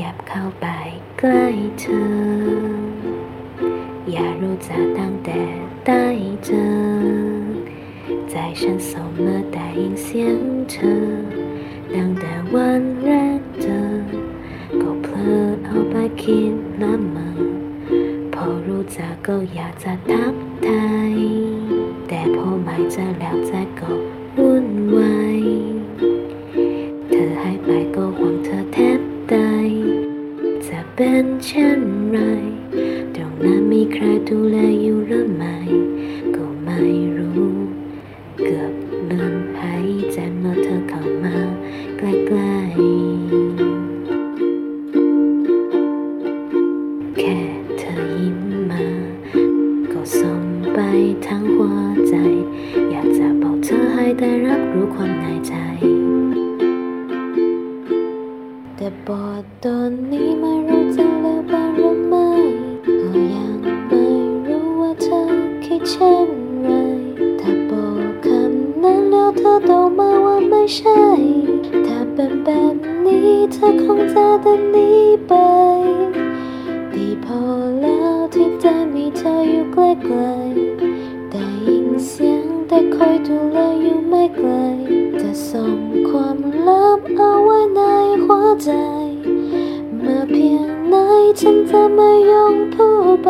ยับเข้าไปใกล้เธอ อย่ารู้จักตั้งแต่ได้เจอ ใจฉันส่งเมื่อได้ยินเสียงเธอ ตั้งแต่วันแรกเจอ ก็เพลอเอาไปคิดละเมอพอรู้จักก็อยากจะทักทายแต่พอไม่เจอแล้วใจก็วุ่นวาย เป็นเช่นไร ตรงนั้นมีใครดูแลอยู่หรือไม่ ก็ไม่รู้ เกือบลืมหายใจเมื่อเธอเข้ามาใกล้ๆ แค่เธอยิ้มมา ก็ส่งไปทั้งหัวใจ อยากจะบอกเธอให้ได้รับรู้ความในใจแต่บอกตอนนี้ไม่รู้ ช่ไรถ้าบอกคำนั้นแล้วเธอตอบมาว่าไม่ใช่ ถ้าเป็นแบบนี้เธอคงจะเดินหนีไป ดีพอแล้วที่ใจมีเธออยู่ใกล้ๆได้ยินเสียงแต่คอยดูแลอยู่ไม่ไกลจะส่งความลับเอาไว้ในหัวใจ เมื่อเพียงไหนฉันจะไม่ยอมพูดไป